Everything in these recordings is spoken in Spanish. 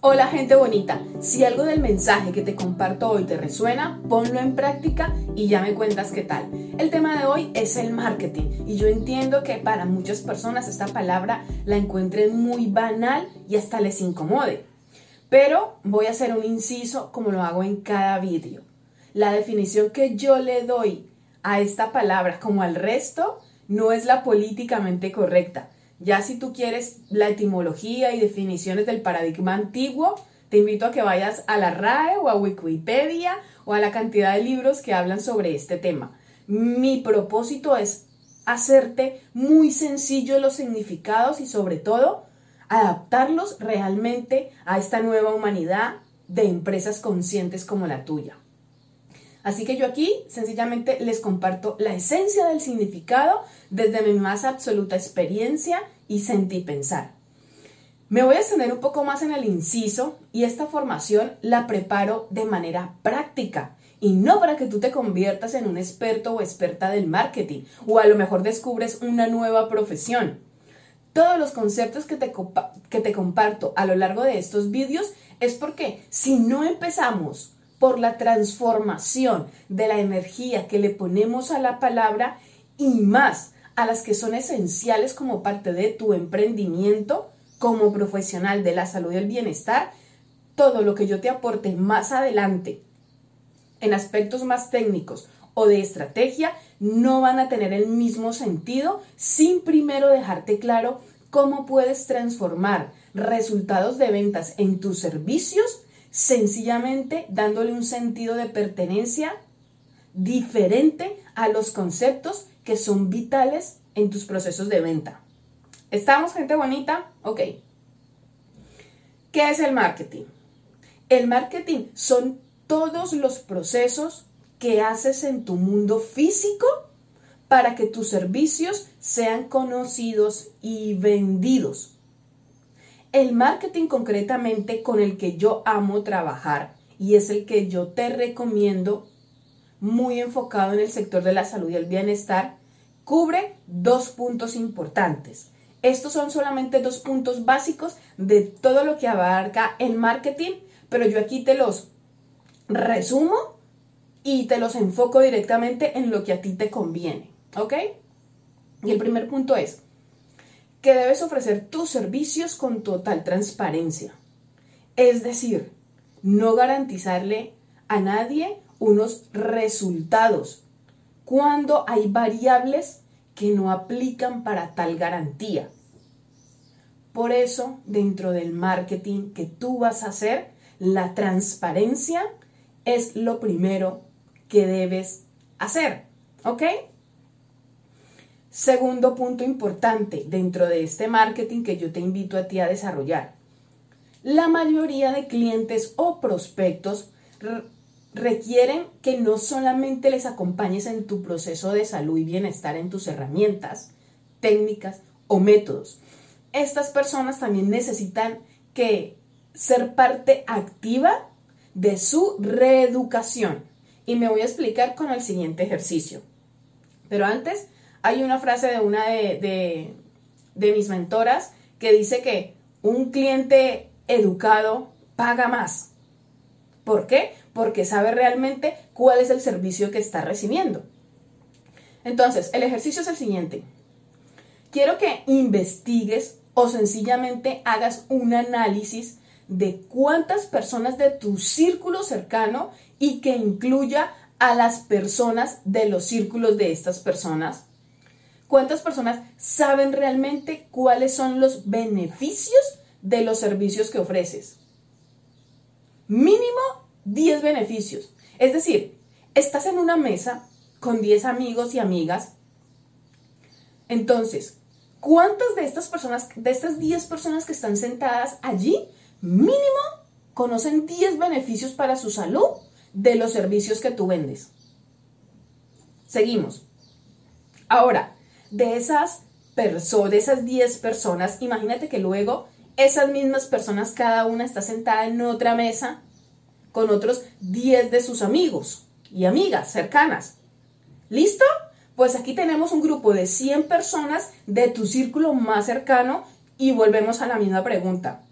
Hola gente bonita, si algo del mensaje que te comparto hoy te resuena, ponlo en práctica y ya me cuentas qué tal. El tema de hoy es el marketing y yo entiendo que para muchas personas esta palabra la encuentren muy banal y hasta les incomode. Pero voy a hacer un inciso como lo hago en cada vídeo. La definición que yo le doy a esta palabra como al resto no es la políticamente correcta ya si tú quieres la etimología y definiciones del paradigma antiguo, te invito a que vayas a la RAE o a Wikipedia o a la cantidad de libros que hablan sobre este tema. Mi propósito es hacerte muy sencillo los significados y sobre todo adaptarlos realmente a esta nueva humanidad de empresas conscientes como la tuya. Así que yo aquí sencillamente les comparto la esencia del significado desde mi más absoluta experiencia y sentí pensar. Me voy a extender un poco más en el inciso y esta formación la preparo de manera práctica y no para que tú te conviertas en un experto o experta del marketing o a lo mejor descubres una nueva profesión. Todos los conceptos que te, que te comparto a lo largo de estos vídeos es porque si no empezamos por la transformación de la energía que le ponemos a la palabra y más a las que son esenciales como parte de tu emprendimiento como profesional de la salud y el bienestar, todo lo que yo te aporte más adelante en aspectos más técnicos o de estrategia no van a tener el mismo sentido sin primero dejarte claro cómo puedes transformar resultados de ventas en tus servicios sencillamente dándole un sentido de pertenencia diferente a los conceptos que son vitales en tus procesos de venta. ¿Estamos, gente bonita? Ok. ¿Qué es el marketing? El marketing son todos los procesos que haces en tu mundo físico para que tus servicios sean conocidos y vendidos. El marketing concretamente con el que yo amo trabajar y es el que yo te recomiendo muy enfocado en el sector de la salud y el bienestar, cubre dos puntos importantes. Estos son solamente dos puntos básicos de todo lo que abarca el marketing, pero yo aquí te los resumo y te los enfoco directamente en lo que a ti te conviene, ¿ok? Y el primer punto es, que debes ofrecer tus servicios con total transparencia. Es decir, no garantizarle a nadie unos resultados cuando hay variables que no aplican para tal garantía. Por eso, dentro del marketing que tú vas a hacer, la transparencia es lo primero que debes hacer. ¿Ok? Segundo punto importante dentro de este marketing que yo te invito a ti a desarrollar. La mayoría de clientes o prospectos requieren que no solamente les acompañes en tu proceso de salud y bienestar en tus herramientas, técnicas o métodos. Estas personas también necesitan que ser parte activa de su reeducación. Y me voy a explicar con el siguiente ejercicio. Pero antes, hay una frase de una de, mis mentoras que dice que un cliente educado paga más. ¿Por qué? Porque sabe realmente cuál es el servicio que está recibiendo. Entonces, el ejercicio es el siguiente. Quiero que investigues o sencillamente hagas un análisis de cuántas personas de tu círculo cercano y que incluya a las personas de los círculos de estas personas ¿Cuántas personas saben realmente cuáles son los beneficios de los servicios que ofreces? Mínimo 10 beneficios. Es decir, estás en una mesa con 10 amigos y amigas. Entonces, ¿cuántas de estas personas, de estas 10 personas que están sentadas allí, mínimo conocen 10 beneficios para su salud de los servicios que tú vendes? Seguimos. Ahora, de esas personas, de esas 10 personas, imagínate que luego esas mismas personas, cada una está sentada en otra mesa con otros 10 de sus amigos y amigas cercanas. ¿Listo? Pues aquí tenemos un grupo de 100 personas de tu círculo más cercano y volvemos a la misma pregunta.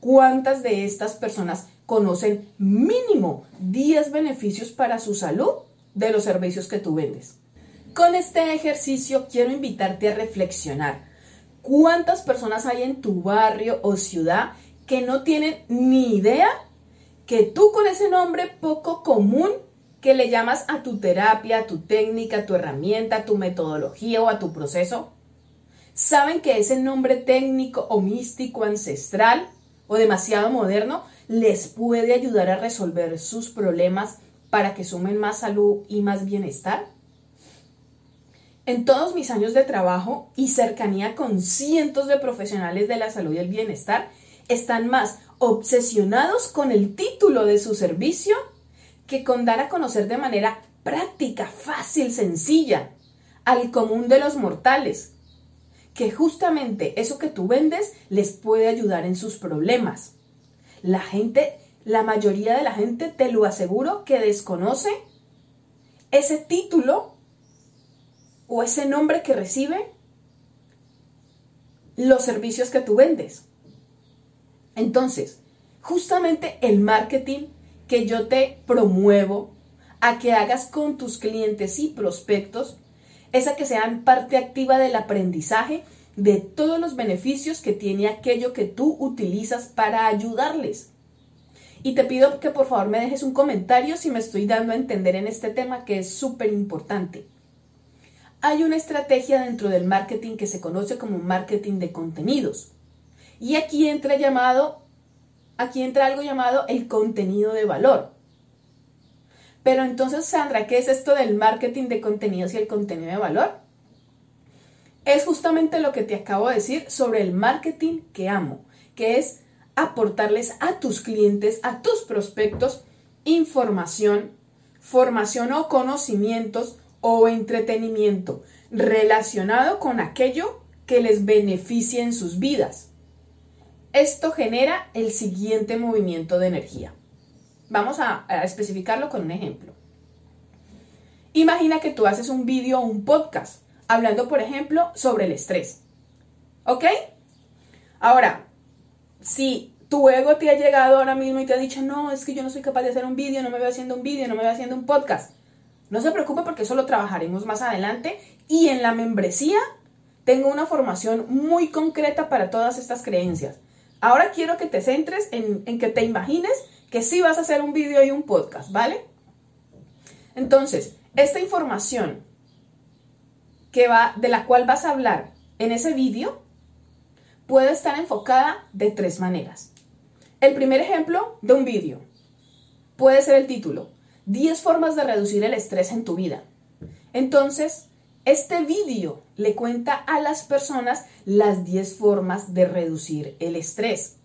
¿cuántas de estas personas conocen mínimo 10 beneficios para su salud de los servicios que tú vendes? Con este ejercicio quiero invitarte a reflexionar. ¿Cuántas personas hay en tu barrio o ciudad que no tienen ni idea que tú con ese nombre poco común que le llamas a tu terapia, a tu técnica, a tu herramienta, a tu metodología o a tu proceso, saben que ese nombre técnico o místico ancestral o demasiado moderno les puede ayudar a resolver sus problemas para que sumen más salud y más bienestar? En todos mis años de trabajo y cercanía con cientos de profesionales de la salud y el bienestar, están más obsesionados con el título de su servicio que con dar a conocer de manera práctica, fácil, sencilla, al común de los mortales, que justamente eso que tú vendes les puede ayudar en sus problemas. La gente, la mayoría de la gente, te lo aseguro, que desconoce ese título o ese nombre que recibe los servicios que tú vendes. Entonces, justamente el marketing que yo te promuevo a que hagas con tus clientes y prospectos es a que sean parte activa del aprendizaje de todos los beneficios que tiene aquello que tú utilizas para ayudarles. Y te pido que por favor me dejes un comentario si me estoy dando a entender en este tema que es súper importante. Hay una estrategia dentro del marketing que se conoce como marketing de contenidos. Y aquí entra llamado, aquí entra algo llamado el contenido de valor. Pero entonces, Sandra, ¿qué es esto del marketing de contenidos y el contenido de valor? Es justamente lo que te acabo de decir sobre el marketing que amo, que es aportarles a tus clientes, a tus prospectos, información, formación o conocimientos o entretenimiento relacionado con aquello que les beneficie en sus vidas. Esto genera el siguiente movimiento de energía. Vamos a, especificarlo con un ejemplo. Imagina que tú haces un vídeo o un podcast hablando, por ejemplo, sobre el estrés. ¿Ok? Ahora, si tu ego te ha llegado ahora mismo y te ha dicho, no, es que yo no soy capaz de hacer un vídeo, no me veo haciendo un vídeo, no me veo haciendo un podcast. No se preocupe porque eso lo trabajaremos más adelante y en la membresía tengo una formación muy concreta para todas estas creencias. Ahora quiero que te centres en, que te imagines que sí vas a hacer un vídeo y un podcast, ¿vale? Entonces, esta información que va, de la cual vas a hablar en ese vídeo puede estar enfocada de tres maneras. El primer ejemplo de un vídeo puede ser el título, 10 formas de reducir el estrés en tu vida. Entonces, este vídeo le cuenta a las personas las 10 formas de reducir el estrés.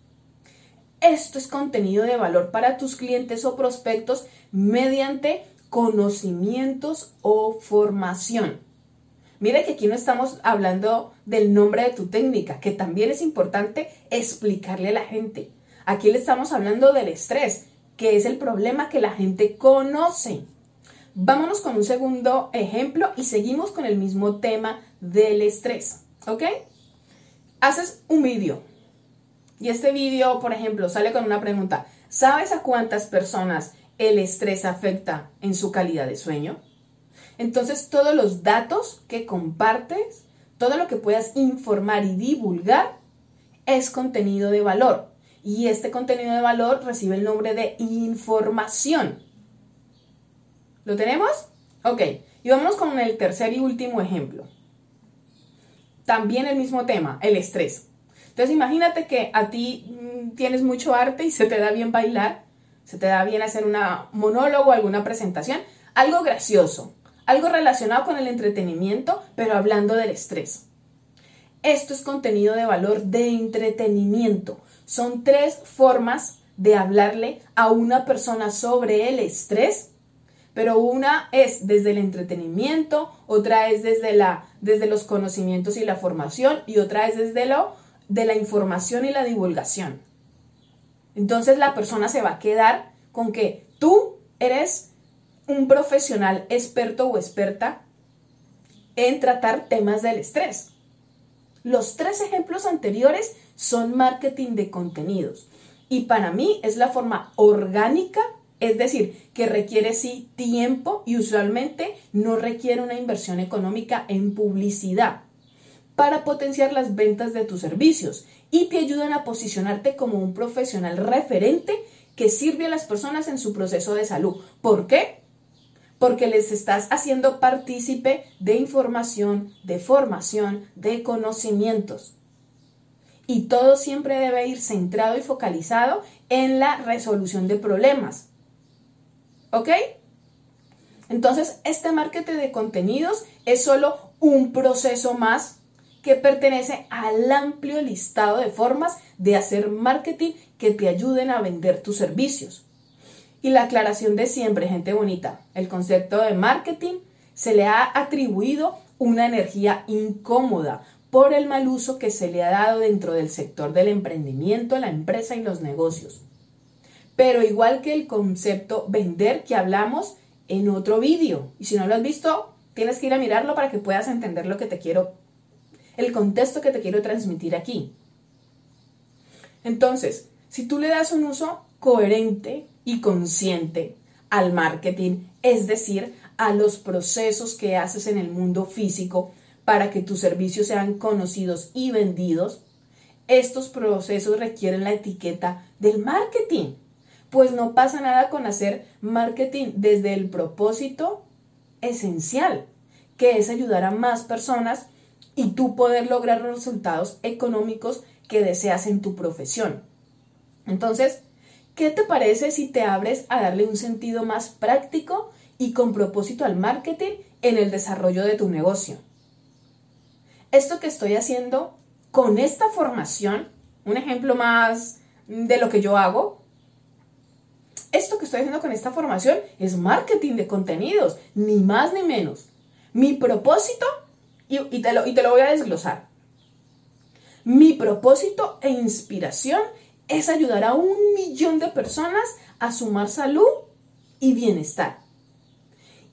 Esto es contenido de valor para tus clientes o prospectos mediante conocimientos o formación. Mira que aquí no estamos hablando del nombre de tu técnica, que también es importante explicarle a la gente. Aquí le estamos hablando del estrés, que es el problema que la gente conoce. Vámonos con un segundo ejemplo y seguimos con el mismo tema del estrés, ¿ok? Haces un vídeo y este vídeo, por ejemplo, sale con una pregunta. ¿Sabes a cuántas personas el estrés afecta en su calidad de sueño? Entonces, todos los datos que compartes, todo lo que puedas informar y divulgar es contenido de valor. Y este contenido de valor recibe el nombre de información. ¿Lo tenemos? Ok, y vamos con el tercer y último ejemplo. También el mismo tema, el estrés. Entonces imagínate que a ti mm, tienes mucho arte y se te da bien bailar, se te da bien hacer un monólogo, alguna presentación, algo gracioso, algo relacionado con el entretenimiento, pero hablando del estrés. Esto es contenido de valor de entretenimiento. Son tres formas de hablarle a una persona sobre el estrés pero una es desde el entretenimiento, otra es desde, la, desde los conocimientos y la formación y otra es desde lo de la información y la divulgación. Entonces la persona se va a quedar con que tú eres un profesional experto o experta en tratar temas del estrés. Los tres ejemplos anteriores son marketing de contenidos. Y para mí es la forma orgánica, es decir, que requiere sí tiempo y usualmente no requiere una inversión económica en publicidad para potenciar las ventas de tus servicios y te ayudan a posicionarte como un profesional referente que sirve a las personas en su proceso de salud. ¿Por qué? Porque les estás haciendo partícipe de información, de formación, de conocimientos. Y todo siempre debe ir centrado y focalizado en la resolución de problemas. ¿Ok? Entonces, este marketing de contenidos es solo un proceso más que pertenece al amplio listado de formas de hacer marketing que te ayuden a vender tus servicios. Y la aclaración de siempre, gente bonita, el concepto de marketing se le ha atribuido una energía incómoda por el mal uso que se le ha dado dentro del sector del emprendimiento, la empresa y los negocios. Pero igual que el concepto vender que hablamos en otro vídeo, y si no lo has visto, tienes que ir a mirarlo para que puedas entender lo que te quiero el contexto que te quiero transmitir aquí. Entonces, si tú le das un uso coherente y consciente al marketing, es decir, a los procesos que haces en el mundo físico para que tus servicios sean conocidos y vendidos, estos procesos requieren la etiqueta del marketing. Pues no pasa nada con hacer marketing desde el propósito esencial, que es ayudar a más personas y tú poder lograr los resultados económicos que deseas en tu profesión. Entonces, ¿qué te parece si te abres a darle un sentido más práctico y con propósito al marketing en el desarrollo de tu negocio? Esto que estoy haciendo con esta formación, un ejemplo más de lo que yo hago, esto que estoy haciendo con esta formación es marketing de contenidos, ni más ni menos. Mi propósito y, te lo, te lo voy a desglosar. Mi propósito e inspiración es ayudar a un millón de personas a sumar salud y bienestar.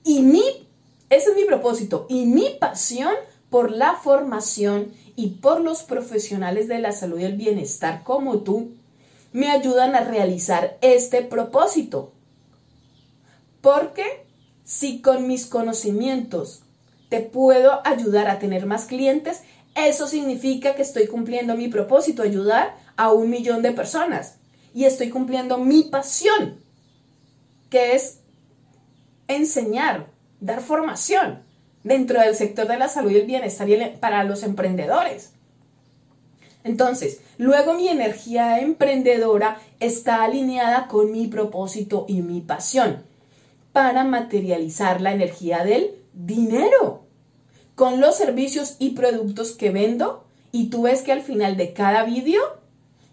Y mi, ese es mi propósito y mi pasión por la formación y por los profesionales de la salud y el bienestar como tú me ayudan a realizar este propósito. Porque si con mis conocimientos te puedo ayudar a tener más clientes, eso significa que estoy cumpliendo mi propósito, ayudar a un millón de personas. Y estoy cumpliendo mi pasión, que es enseñar, dar formación dentro del sector de la salud y el bienestar para los emprendedores. Entonces, luego mi energía emprendedora está alineada con mi propósito y mi pasión para materializar la energía del dinero con los servicios y productos que vendo y tú ves que al final de cada vídeo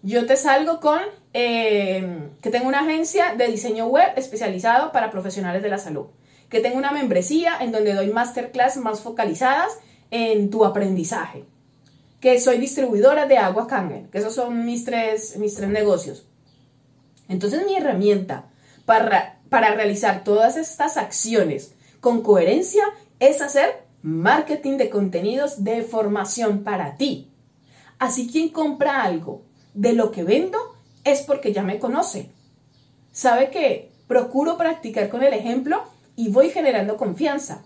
yo te salgo con eh, que tengo una agencia de diseño web especializado para profesionales de la salud, que tengo una membresía en donde doy masterclass más focalizadas en tu aprendizaje, que soy distribuidora de agua Kangen, que esos son mis tres, mis tres negocios. Entonces mi herramienta para, para realizar todas estas acciones con coherencia es hacer marketing de contenidos de formación para ti. Así quien compra algo de lo que vendo es porque ya me conoce. Sabe que procuro practicar con el ejemplo y voy generando confianza.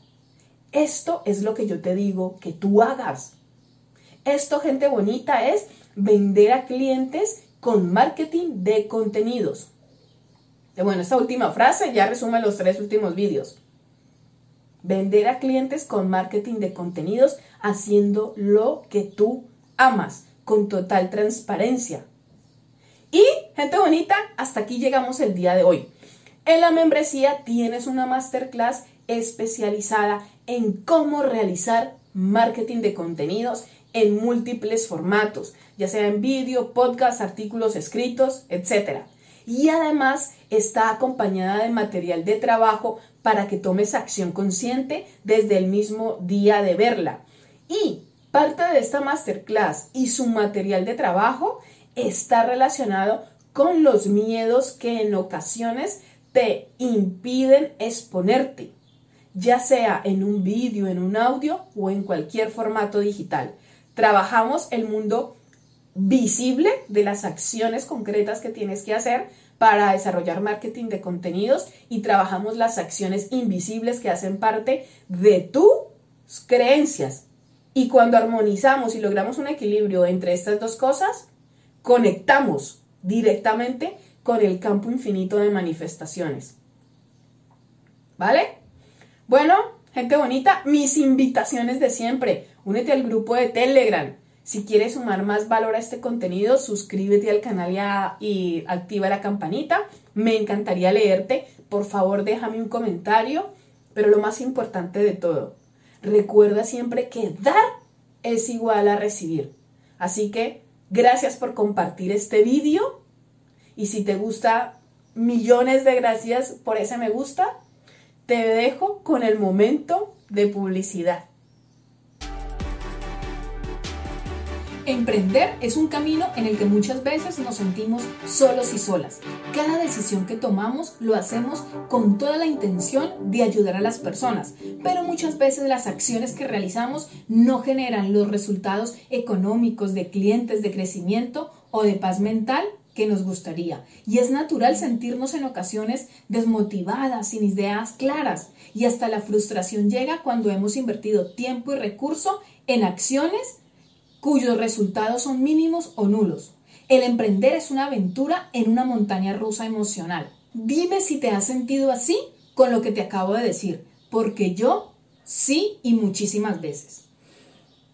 Esto es lo que yo te digo que tú hagas. Esto, gente bonita, es vender a clientes con marketing de contenidos. Bueno, esta última frase ya resume los tres últimos vídeos. Vender a clientes con marketing de contenidos haciendo lo que tú amas, con total transparencia. Y, gente bonita, hasta aquí llegamos el día de hoy. En la membresía tienes una masterclass especializada en cómo realizar marketing de contenidos en múltiples formatos, ya sea en vídeo, podcast, artículos escritos, etc. Y además está acompañada de material de trabajo para que tomes acción consciente desde el mismo día de verla. Y parte de esta masterclass y su material de trabajo está relacionado con los miedos que en ocasiones te impiden exponerte, ya sea en un vídeo, en un audio o en cualquier formato digital. Trabajamos el mundo visible de las acciones concretas que tienes que hacer para desarrollar marketing de contenidos y trabajamos las acciones invisibles que hacen parte de tus creencias. Y cuando armonizamos y logramos un equilibrio entre estas dos cosas, conectamos directamente con el campo infinito de manifestaciones. ¿Vale? Bueno, gente bonita, mis invitaciones de siempre. Únete al grupo de Telegram. Si quieres sumar más valor a este contenido, suscríbete al canal y, activa la campanita. Me encantaría leerte. Por favor, déjame un comentario. Pero lo más importante de todo, recuerda siempre que dar es igual a recibir. Así que gracias por compartir este vídeo. Y si te gusta, millones de gracias por ese me gusta. Te dejo con el momento de publicidad. Emprender es un camino en el que muchas veces nos sentimos solos y solas. Cada decisión que tomamos lo hacemos con toda la intención de ayudar a las personas, pero muchas veces las acciones que realizamos no generan los resultados económicos de clientes, de crecimiento o de paz mental que nos gustaría. Y es natural sentirnos en ocasiones desmotivadas, sin ideas claras. Y hasta la frustración llega cuando hemos invertido tiempo y recurso en acciones cuyos resultados son mínimos o nulos. El emprender es una aventura en una montaña rusa emocional. Dime si te has sentido así con lo que te acabo de decir, porque yo sí y muchísimas veces.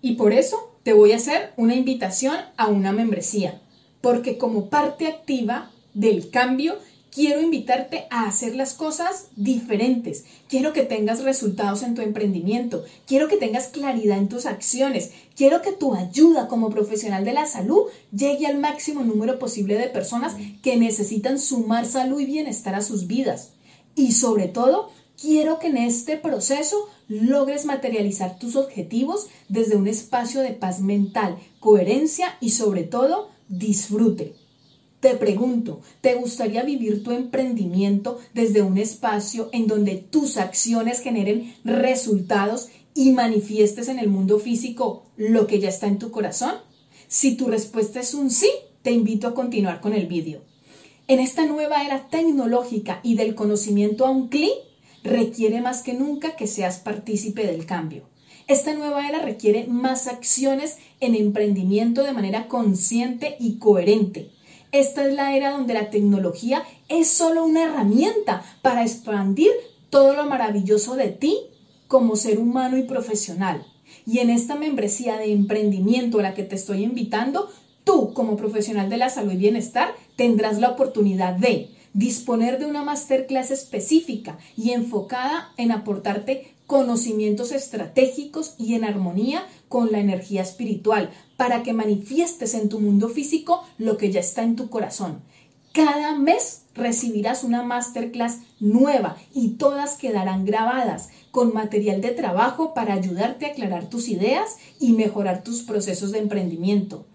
Y por eso te voy a hacer una invitación a una membresía, porque como parte activa del cambio quiero invitarte a hacer las cosas diferentes. Quiero que tengas resultados en tu emprendimiento. Quiero que tengas claridad en tus acciones. Quiero que tu ayuda como profesional de la salud llegue al máximo número posible de personas que necesitan sumar salud y bienestar a sus vidas. Y sobre todo, quiero que en este proceso logres materializar tus objetivos desde un espacio de paz mental, coherencia y sobre todo disfrute. Te pregunto, ¿te gustaría vivir tu emprendimiento desde un espacio en donde tus acciones generen resultados y manifiestes en el mundo físico lo que ya está en tu corazón? Si tu respuesta es un sí, te invito a continuar con el vídeo. En esta nueva era tecnológica y del conocimiento a un clic, requiere más que nunca que seas partícipe del cambio. Esta nueva era requiere más acciones en emprendimiento de manera consciente y coherente esta es la era donde la tecnología es solo una herramienta para expandir todo lo maravilloso de ti como ser humano y profesional. Y en esta membresía de emprendimiento a la que te estoy invitando, tú como profesional de la salud y bienestar tendrás la oportunidad de disponer de una masterclass específica y enfocada en aportarte conocimientos estratégicos y en armonía con la energía espiritual para que manifiestes en tu mundo físico lo que ya está en tu corazón. Cada mes recibirás una masterclass nueva y todas quedarán grabadas con material de trabajo para ayudarte a aclarar tus ideas y mejorar tus procesos de emprendimiento.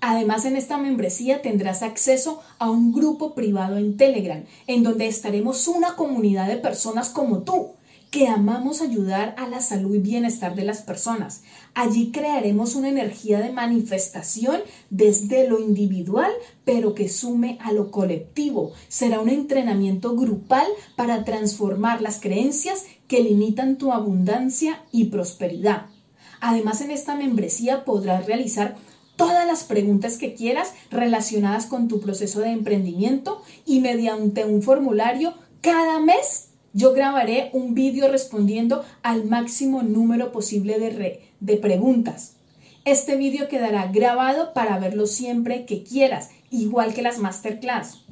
Además, en esta membresía tendrás acceso a un grupo privado en Telegram, en donde estaremos una comunidad de personas como tú, que amamos ayudar a la salud y bienestar de las personas. Allí crearemos una energía de manifestación desde lo individual, pero que sume a lo colectivo. Será un entrenamiento grupal para transformar las creencias que limitan tu abundancia y prosperidad. Además, en esta membresía podrás realizar todas las preguntas que quieras relacionadas con tu proceso de emprendimiento y mediante un formulario cada mes yo grabaré un vídeo respondiendo al máximo número posible de, de preguntas. Este vídeo quedará grabado para verlo siempre que quieras, igual que las masterclass.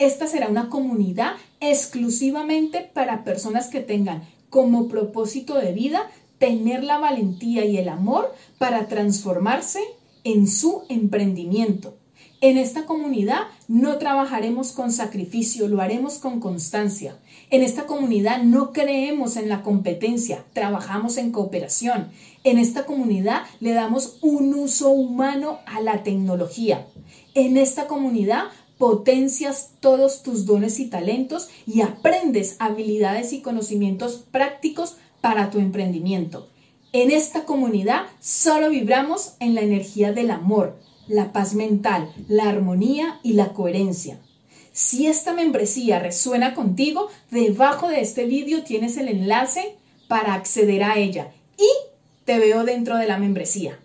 Esta será una comunidad exclusivamente para personas que tengan como propósito de vida tener la valentía y el amor para transformarse en su emprendimiento. En esta comunidad no trabajaremos con sacrificio, lo haremos con constancia. En esta comunidad no creemos en la competencia, trabajamos en cooperación. En esta comunidad le damos un uso humano a la tecnología. En esta comunidad potencias todos tus dones y talentos y aprendes habilidades y conocimientos prácticos para tu emprendimiento. En esta comunidad solo vibramos en la energía del amor, la paz mental, la armonía y la coherencia. Si esta membresía resuena contigo, debajo de este vídeo tienes el enlace para acceder a ella y te veo dentro de la membresía.